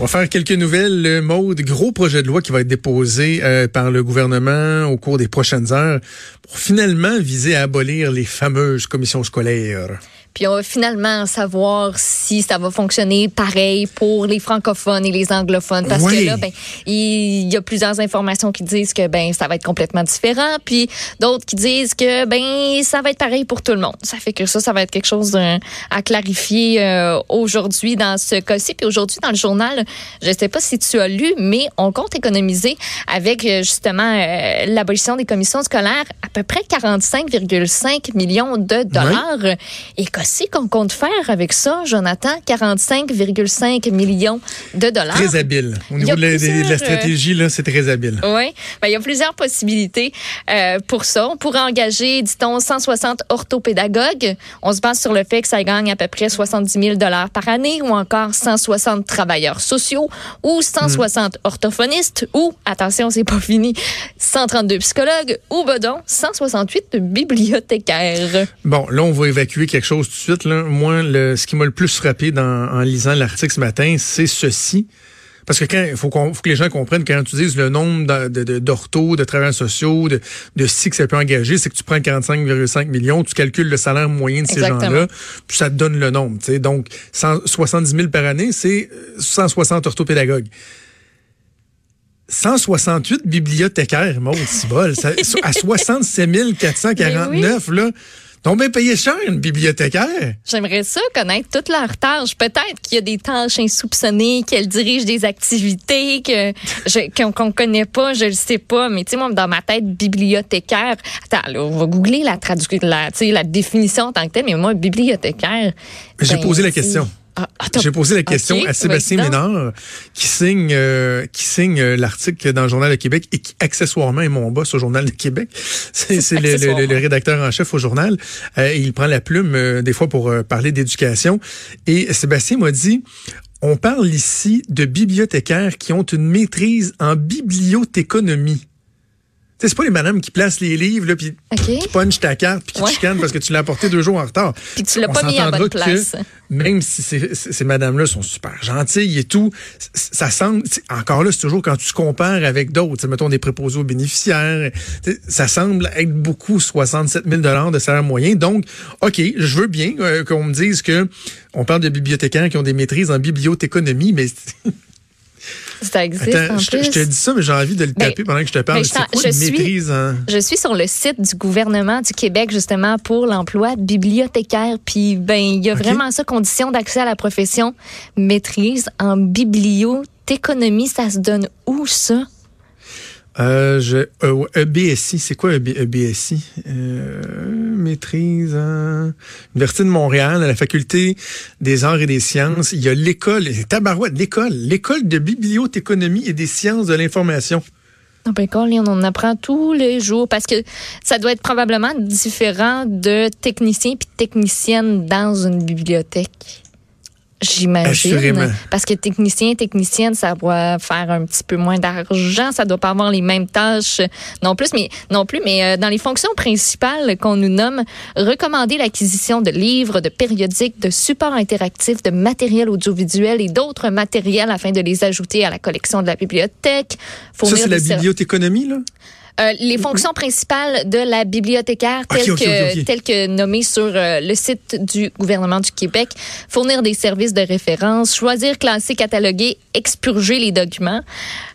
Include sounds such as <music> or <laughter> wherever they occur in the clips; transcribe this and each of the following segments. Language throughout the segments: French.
On va faire quelques nouvelles. Le mode gros projet de loi qui va être déposé euh, par le gouvernement au cours des prochaines heures pour finalement viser à abolir les fameuses commissions scolaires. Puis on va finalement savoir si ça va fonctionner pareil pour les francophones et les anglophones. Parce Oui. que là, ben, il y a plusieurs informations qui disent que ben ça va être complètement différent. Puis d'autres qui disent que ben ça va être pareil pour tout le monde. Ça fait que ça, ça va être quelque chose euh, à clarifier euh, aujourd'hui dans ce cas-ci. Puis aujourd'hui, dans le journal, je sais pas si tu as lu, mais on compte économiser avec euh, justement euh, l'abolition des commissions scolaires à peu près 45,5 millions de dollars. Et qu'est-ce qu'on compte faire avec ça, Jonathan? 45,5 millions de dollars. Très habile. Au niveau de la, de la plusieurs, euh, stratégie, là, c'est très habile. Oui, ben, il y a plusieurs possibilités euh, pour ça. On pourrait engager, dit-on, 160 orthopédagogues. On se base sur le fait que ça gagne à peu près 70 000 dollars par année, ou encore 160 travailleurs sociaux, ou 160 orthophonistes, ou, attention, c'est pas fini, 132 psychologues, ou bedon, 168 bibliothécaires. Bon, là, on va évacuer quelque chose de suite. Là. Moi, le, ce qui m'a le plus frappé dans, en lisant l'article ce matin, c'est ceci. Parce que quand il faut, qu'on- faut que les gens comprennent quand tu dises le nombre de- de- de- d'orthos, de, travailleurs sociaux, de, de si que ça peut engager, c'est que tu prends 45,5 millions, tu calcules le salaire moyen de ces gens-là, puis ça te donne le nombre. tu sais. Donc, 170 000 par année, c'est euh, 160 orthopédagogues. 168 bibliothécaires, mon bol. À 67 449, là. T'ont bien payé cher, une bibliothécaire. J'aimerais ça connaître toutes leurs tâches. Peut-être qu'il y a des tâches insoupçonnées, qu'elles dirigent des activités que qu'on qu'on connaît pas, je le sais pas. Mais tu sais, moi, dans ma tête, bibliothécaire. Attends, là, on va googler la traduction, la, la définition en tant que telle. Mais moi, bibliothécaire. J'ai ben, posé la question. Ah. J'ai posé la question à Sébastien vas-y donc. Ménard, qui signe, euh, qui signe euh, l'article dans le Journal de Québec et qui accessoirement est mon boss au Journal de Québec. <laughs> C'est le, rédacteur en chef au journal. Euh, il prend la plume euh, des fois pour parler d'éducation. Et Sébastien m'a dit, on parle ici de bibliothécaires qui ont une maîtrise en bibliothéconomie. C'est pas les madames qui placent les livres, là, puis qui punchent ta carte, puis qui Ouais. te chicanent parce que tu l'as apporté deux jours en retard. Puis tu l'as pas mis à s'entendra bonne que place. même si ces, ces- madames-là sont super gentilles et tout, ça semble, encore là, c'est toujours quand tu compares avec d'autres, mettons des préposés aux bénéficiaires, ça semble être beaucoup 67 000 de salaire moyen. Donc, OK, je veux bien euh, qu'on me dise que on parle de bibliothécaires qui ont des maîtrises en bibliothéconomie, mais Ça existe attends, en je, plus. je te dis ça, mais j'ai envie de le Ben, taper pendant que je te parle. ben, je quoi suis- maîtrise en... Je suis sur le site du gouvernement du Québec justement pour l'emploi de bibliothécaire. Puis ben il y a vraiment ça condition d'accès à la profession maîtrise en bibliothéconomie. Ça se donne où ça? Euh, je, euh, EBSI, c'est quoi EB, EBSI? Euh, maîtrise en Université de Montréal, à la faculté des arts et des sciences. Il y a l'école, tabarouette, l'école, l'école de bibliothéconomie et des sciences de l'information. Non, ben, Colin, on en apprend tous les jours parce que ça doit être probablement différent de technicien puis technicienne dans une bibliothèque. J'imagine. Parce que technicien, technicienne, ça doit faire un petit peu moins d'argent, ça doit pas avoir les mêmes tâches non plus, mais non plus, mais euh, dans les fonctions principales qu'on nous nomme, recommander l'acquisition de livres, de périodiques, de supports interactifs, de matériel audiovisuel et d'autres matériels afin de les ajouter à la collection de la bibliothèque. Ça, c'est la bibliothéconomie, là? Euh, les fonctions principales de la bibliothécaire, telles, que, telles nommées sur euh, le site du gouvernement du Québec, fournir des services de référence, choisir, classer, cataloguer, expurger les documents,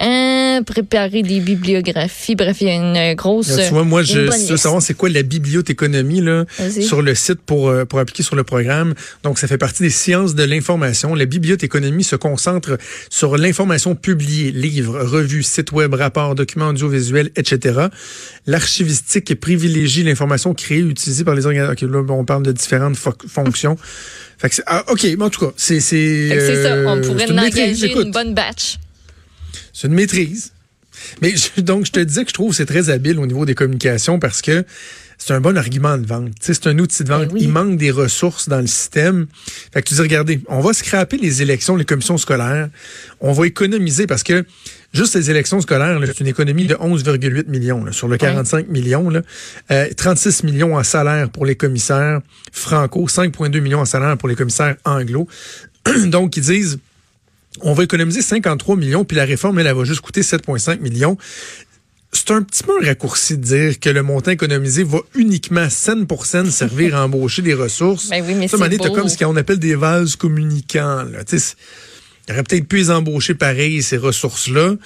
euh, préparer des bibliographies. Bref, il y a une grosse. tu vois, moi, je veux savoir c'est quoi la bibliothéconomie, là, sur le site pour, euh, pour appliquer sur le programme? Donc, ça fait partie des sciences de l'information. La bibliothéconomie se concentre sur l'information publiée, livres, revues, sites web, rapports, documents audiovisuels, etc., etc. L'archivistique privilégie l'information créée utilisée par les organisateurs. là, on parle de différentes fonctions. Fait que ah, OK, mais en tout cas, c'est... C'est ça, on pourrait engager une bonne batch. C'est une maîtrise. Mais donc, je te disais que je trouve que c'est très habile au niveau des communications parce que c'est un bon argument de vente. C'est un outil de vente. Ben Il manque des ressources dans le système. Fait que tu dis, regardez, on va scraper les élections, les commissions scolaires. On va économiser parce que juste les élections scolaires, c'est une économie de 11,8 millions sur le 45 millions. Là. 36 euh, millions en salaire pour les commissaires franco, 5,2 millions en salaire pour les commissaires anglo. <clears throat> Donc, ils disent on va économiser 53 millions, puis la réforme, elle, elle va juste coûter 7,5 millions. C'est un petit peu un raccourci de dire que le montant économisé va uniquement scène pour scène servir à embaucher des ressources. <laughs> Ben oui, mais c'est comme ce qu'on appelle des vases communicants. Là. Il aurait peut-être pu les embaucher pareil, ces ressources-là,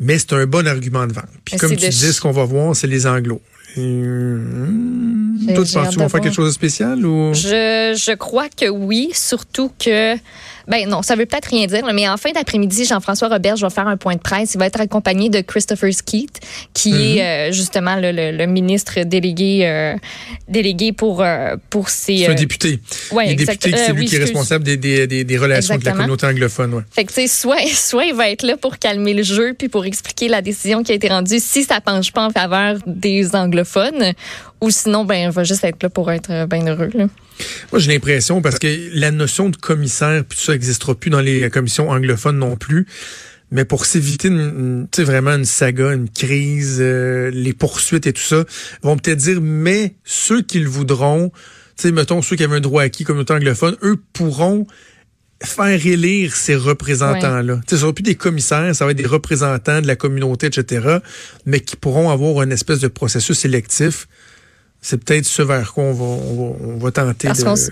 mais c'est un bon argument de vente. Puis comme tu dis, ce qu'on va voir, c'est les anglos. Hum, toi, tu penses faire quelque chose de spécial ou? Je, je crois que oui, surtout que ben non, ça veut peut-être rien dire, mais en fin d'après-midi, Jean-François Robert va faire un point de presse. Il va être accompagné de Christopher Skeet, qui est mhm. euh, justement le, ministre délégué euh, délégué pour euh, pour ses. C'est un député. Ouais, député, c'est lui qui est responsable des, des, des, relations avec la communauté anglophone. Ouais. Fait que soit <laughs> soit il va être là pour calmer le jeu puis pour expliquer la décision qui a été rendue si ça penche pas en faveur des anglophones, ou sinon ben il va juste être là pour être bien heureux. Là. Moi, j'ai l'impression, parce que la notion de commissaire, puis ça n'existera plus dans les commissions anglophones non plus, mais pour s'éviter sais vraiment une saga, une crise, euh, les poursuites et tout ça, vont peut-être dire, mais ceux qui le voudront, tu sais, mettons ceux qui avaient un droit acquis comme anglophone, eux pourront faire élire ces représentants-là. Ouais. Ce ne sera plus des commissaires, ça va être des représentants de la communauté, etc., mais qui pourront avoir une espèce de processus électif c'est peut-être ce vers quoi on va, on va, tenter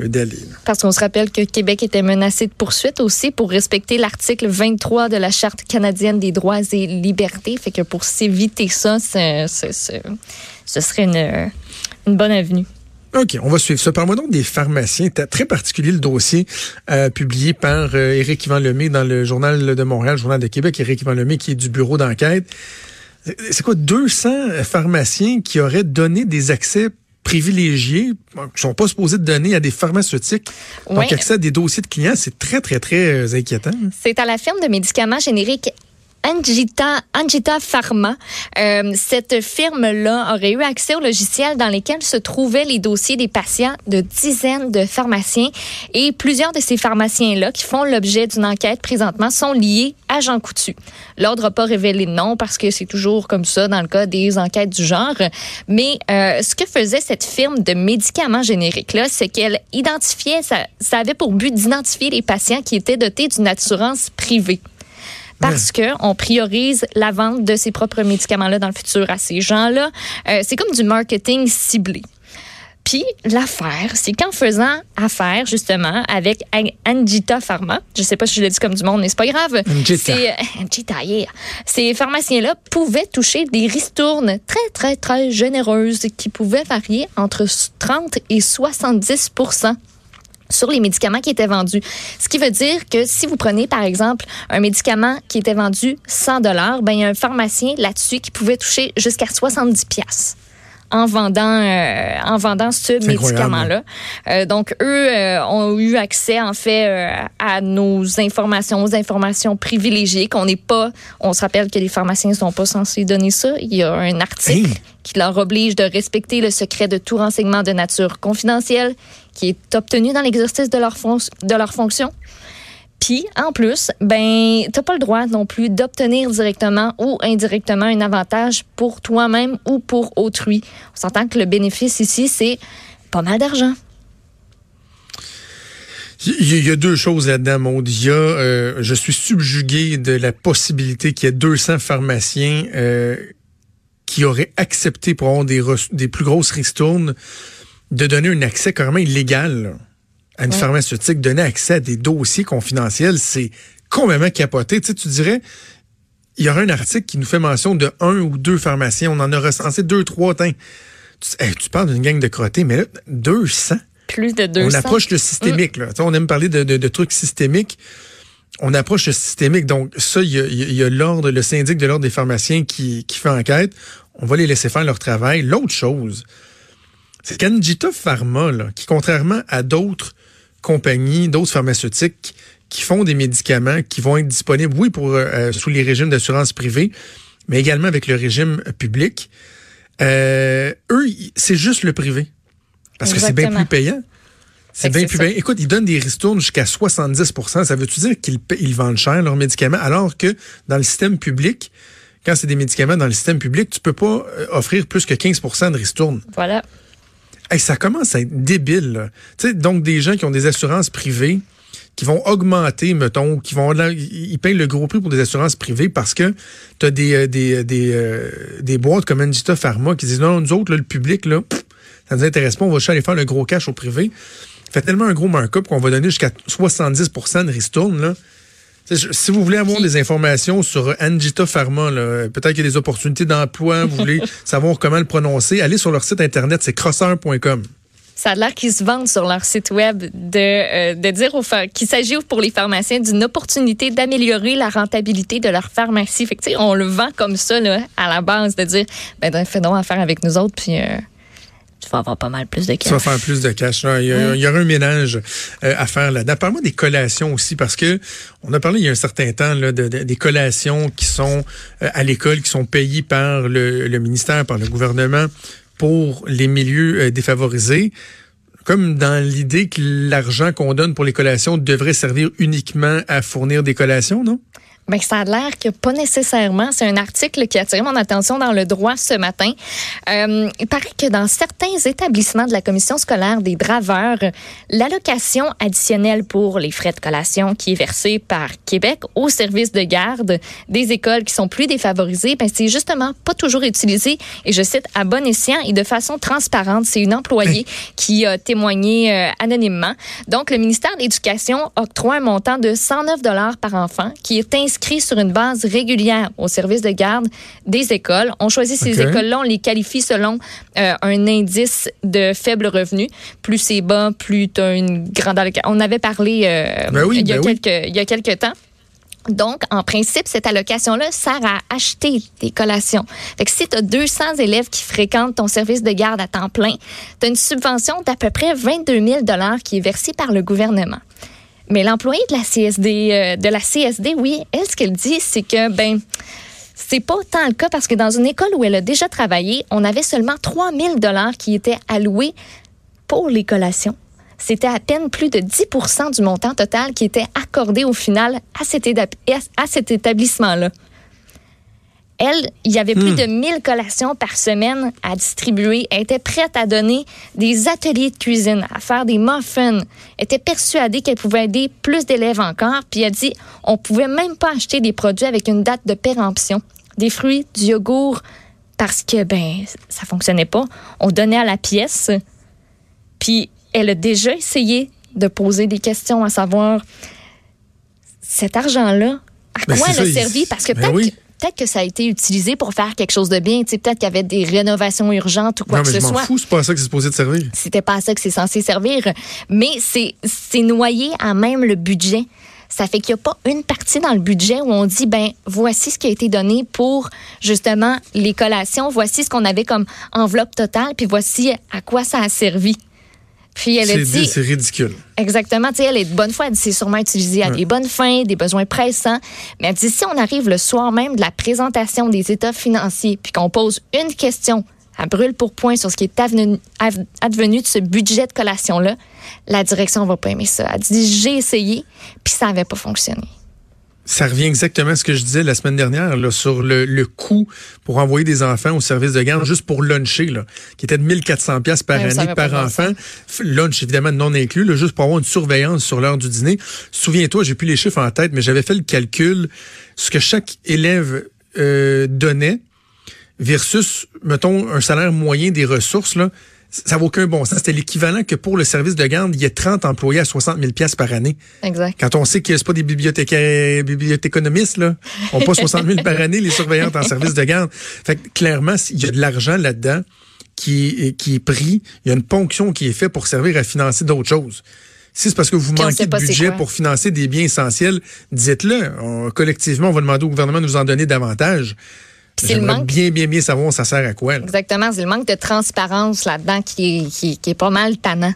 d'aller. Parce qu'on se rappelle que Québec était menacé de poursuite aussi pour respecter l'article 23 de la Charte canadienne des droits et libertés. Fait que pour s'éviter ça, ce serait une, une bonne avenue. OK, on va suivre ça. Parle-moi donc des pharmaciens. C'était très particulier le dossier euh, publié par euh, Éric Yvan Lemay dans le Journal de Montréal, Journal de Québec. Éric Yvan Lemay qui est du bureau d'enquête. C'est quoi, 200 pharmaciens qui auraient donné des accès privilégiés, qui sont pas supposés de donner à des pharmaceutiques. Donc, accès à des dossiers de clients, c'est très, très, très inquiétant. C'est à la firme de médicaments génériques Angita, Pharma. Euh, cette firme-là aurait eu accès aux logiciels dans lesquels se trouvaient les dossiers des patients de dizaines de pharmaciens. Et plusieurs de ces pharmaciens-là qui font l'objet d'une enquête présentement sont liés à Jean Coutu. L'ordre n'a pas révélé le nom parce que c'est toujours comme ça dans le cas des enquêtes du genre. Mais euh, ce que faisait cette firme de médicaments génériques-là, c'est qu'elle identifiait, ça avait pour but d'identifier les patients qui étaient dotés d'une assurance privée parce que on priorise la vente de ses propres médicaments-là dans le futur à ces gens-là. Euh, c'est comme du marketing ciblé. Puis l'affaire, c'est qu'en faisant affaire justement avec Angita Pharma, je sais pas si je l'ai dit comme du monde, mais c'est pas grave. Angita. <laughs> Angita, yeah. Ces pharmaciens-là pouvaient toucher des ristournes très très très généreuses qui pouvaient varier entre 30 et 70 sur les médicaments qui étaient vendus. Ce qui veut dire que si vous prenez, par exemple, un médicament qui était vendu 100 dollars, ben il y a un pharmacien là-dessus qui pouvait toucher jusqu'à 70 pièces en vendant euh, en vendant ce médicament-là. Euh, donc eux euh, ont eu accès en fait à nos informations, aux informations privilégiées qu'on n'est pas. On se rappelle que les pharmaciens ne sont pas censés donner ça. Il y a un article qui leur oblige de respecter le secret de tout renseignement de nature confidentielle qui est obtenu dans l'exercice de leur, de leur fonction. Puis, en plus, ben, t'as pas le droit non plus d'obtenir directement ou indirectement un avantage pour toi-même ou pour autrui. On s'entend que le bénéfice ici, c'est pas mal d'argent. Il y a deux choses là-dedans, Maud. Il y a, euh, je suis subjugué de la possibilité qu'il y ait 200 pharmaciens euh, qui auraient accepté pour avoir des, des plus grosses ristournes de donner un accès carrément illégal à une pharmaceutique, donner accès à des dossiers confidentiels, c'est complètement capoté. Tu, sais, tu dirais, il y aura un article qui nous fait mention de un ou deux pharmaciens. On en a recensé deux, trois. Tu, tu parles d'une gang de crottés, mais là, 200. Plus de 200. On approche le systémique. Là. on aime parler de, de, trucs systémiques. on approche le systémique. Donc, ça, il y a, l'ordre, le syndic de l'ordre des pharmaciens qui, qui fait enquête. On va les laisser faire leur travail. L'autre chose, c'est qu'Anjita Pharma, là, qui contrairement à d'autres compagnies, d'autres pharmaceutiques qui font des médicaments qui vont être disponibles, oui, pour euh, sous les régimes d'assurance privée, mais également avec le régime public. Euh, eux, c'est juste le privé. Parce que c'est bien plus payant. C'est bien plus payant. Écoute, ils donnent des ristournes jusqu'à 70% Ça veut-tu dire qu'ils ils vendent cher leurs médicaments, alors que dans le système public, quand c'est des médicaments dans le système public, tu peux pas euh, offrir plus que 15% de ristourne. Voilà. Ça commence à être débile. Donc, des gens qui ont des assurances privées, qui vont augmenter, mettons, qui vont ils payent le gros prix pour des assurances privées parce que tu as des, euh, des, euh, des, euh, des boîtes comme Anjita Pharma qui disent non, nous autres, le public, là, ça nous intéresse pas, on va chercher aller faire le gros cash au privé. Fait tellement un gros markup qu'on va donner jusqu'à 70% de ristourne, là. Si vous voulez avoir des informations sur Angita Pharma, peut-être qu'il y a des opportunités d'emploi, vous <laughs> voulez savoir comment le prononcer, allez sur leur site internet, c'est crosseur.com ça a l'air qu'ils se vendent sur leur site web de, euh, de dire aux qu'il s'agit pour les pharmaciens d'une opportunité d'améliorer la rentabilité de leur pharmacie. Fait que, on le vend comme ça là, à la base, de dire ben, fais donc affaire avec nous autres, puis. Euh, tu vas avoir pas mal plus de cash. Tu vas faire plus de cash. Il, y a, il y aura un ménage euh, à faire là-dedans. Parle-moi des collations aussi, parce que on a parlé il y a un certain temps là, de, des collations qui sont à l'école, qui sont payées par le, le ministère, par le gouvernement pour les milieux euh, défavorisés, comme dans l'idée que l'argent qu'on donne pour les collations devrait servir uniquement à fournir des collations, non? Ben, ça a l'air que pas nécessairement. C'est un article qui a attiré mon attention dans le droit ce matin. Euh, il paraît que dans certains établissements de la commission scolaire des draveurs, l'allocation additionnelle pour les frais de collation qui est versée par Québec au service de garde des écoles qui sont plus défavorisées, ben, c'est justement pas toujours utilisé. Et je cite à bon escient et de façon transparente. C'est une employée qui a témoigné euh, anonymement. Donc, le ministère de l'Éducation octroie un montant de 109 dollars par enfant qui est inscrit inscrits sur une base régulière au service de garde des écoles. On choisit ces écoles-là, on les qualifie selon euh, un indice de faible revenu. Plus c'est bas, plus tu as une grande allocation. On avait parlé euh, ben il, y a ben quelques, il y a quelques temps. Donc, en principe, cette allocation-là sert à acheter des collations. Fait que si tu as 200 élèves qui fréquentent ton service de garde à temps plein, tu as une subvention d'à peu près 22 000 qui est versée par le gouvernement. Mais l'employé de la CSD, euh, de la CSD, oui, elle, ce qu'elle dit, c'est que, ben, c'est pas autant le cas parce que dans une école où elle a déjà travaillé, on avait seulement 3000 dollars qui étaient alloués pour les collations. C'était à peine plus de 10% du montant total qui était accordé au final à cet établissement-là. Elle, il y avait plus hmm. de 1000 collations par semaine à distribuer. Elle était prête à donner des ateliers de cuisine, à faire des muffins. Elle était persuadée qu'elle pouvait aider plus d'élèves encore. Puis elle a dit, on pouvait même pas acheter des produits avec une date de péremption. Des fruits, du yogourt, parce que, ben, ça fonctionnait pas. On donnait à la pièce. Puis elle a déjà essayé de poser des questions à savoir, cet argent-là, à ben, quoi elle a servi? Parce que ben peut-être peut-être que ça a été utilisé pour faire quelque chose de bien. Peut-être qu'il y avait des rénovations urgentes ou quoi que ce soit. Fous, c'est pas à ça que c'est supposé de servir. C'était pas à ça que c'est censé servir. Mais c'est noyé à même le budget. Ça fait qu'il n'y a pas une partie dans le budget où on dit, ben, voici ce qui a été donné pour justement les collations, voici ce qu'on avait comme enveloppe totale, puis voici à quoi ça a servi. Puis elle a dit. C'est ridicule. Exactement. Tu sais, elle est de bonne foi. Elle dit c'est sûrement utilisé à des bonnes fins, des besoins pressants. Mais elle dit si on arrive le soir même de la présentation des états financiers, puis qu'on pose une question à brûle pour point sur ce qui est advenu, de ce budget de collation-là, la direction va pas aimer ça. Elle dit j'ai essayé, puis ça n'avait pas fonctionné. Ça revient exactement à ce que je disais la semaine dernière là, sur le, le coût pour envoyer des enfants au service de garde juste pour luncher, là, qui était de 1400 pièces par année par enfant. Lunch, évidemment, non inclus, là, juste pour avoir une surveillance sur l'heure du dîner. Souviens-toi, j'ai plus les chiffres en tête, mais j'avais fait le calcul, ce que chaque élève euh, donnait versus, mettons, un salaire moyen des ressources, là, ça vaut aucun bon sens. C'était l'équivalent que pour le service de garde, il y a 30 employés à 60 000 pièces par année. Exact. Quand on sait que c'est pas des bibliothécaires, bibliothéconomistes, là, on pas 60 000 par année les surveillantes en service de garde. Fait que, clairement, il y a de l'argent là-dedans qui est, qui est pris. Il y a une ponction qui est faite pour servir à financer d'autres choses. Si c'est parce que vous Puis manquez de budget pour financer des biens essentiels, dites-le. Collectivement, on va demander au gouvernement de nous en donner davantage. Puis c'est le manque. bien, bien, bien savoir ça sert à quoi. là. Exactement, c'est le manque de transparence là-dedans qui est, qui, qui est pas mal tannant.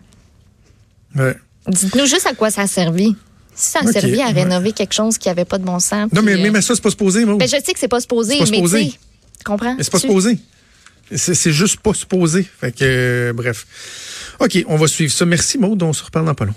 Ouais. Dites-nous juste à quoi ça a servi. Si ça a servi à ouais. rénover quelque chose qui avait pas de bon sens. Non, mais à ça, c'est pas supposé, moi. ben, je sais que c'est pas supposé, pas mais tu comprends? Mais c'est pas supposé. C'est c'est juste pas supposé. Fait que, euh, bref. OK, on va suivre ça. Merci, Maud. On se reparle dans pas long.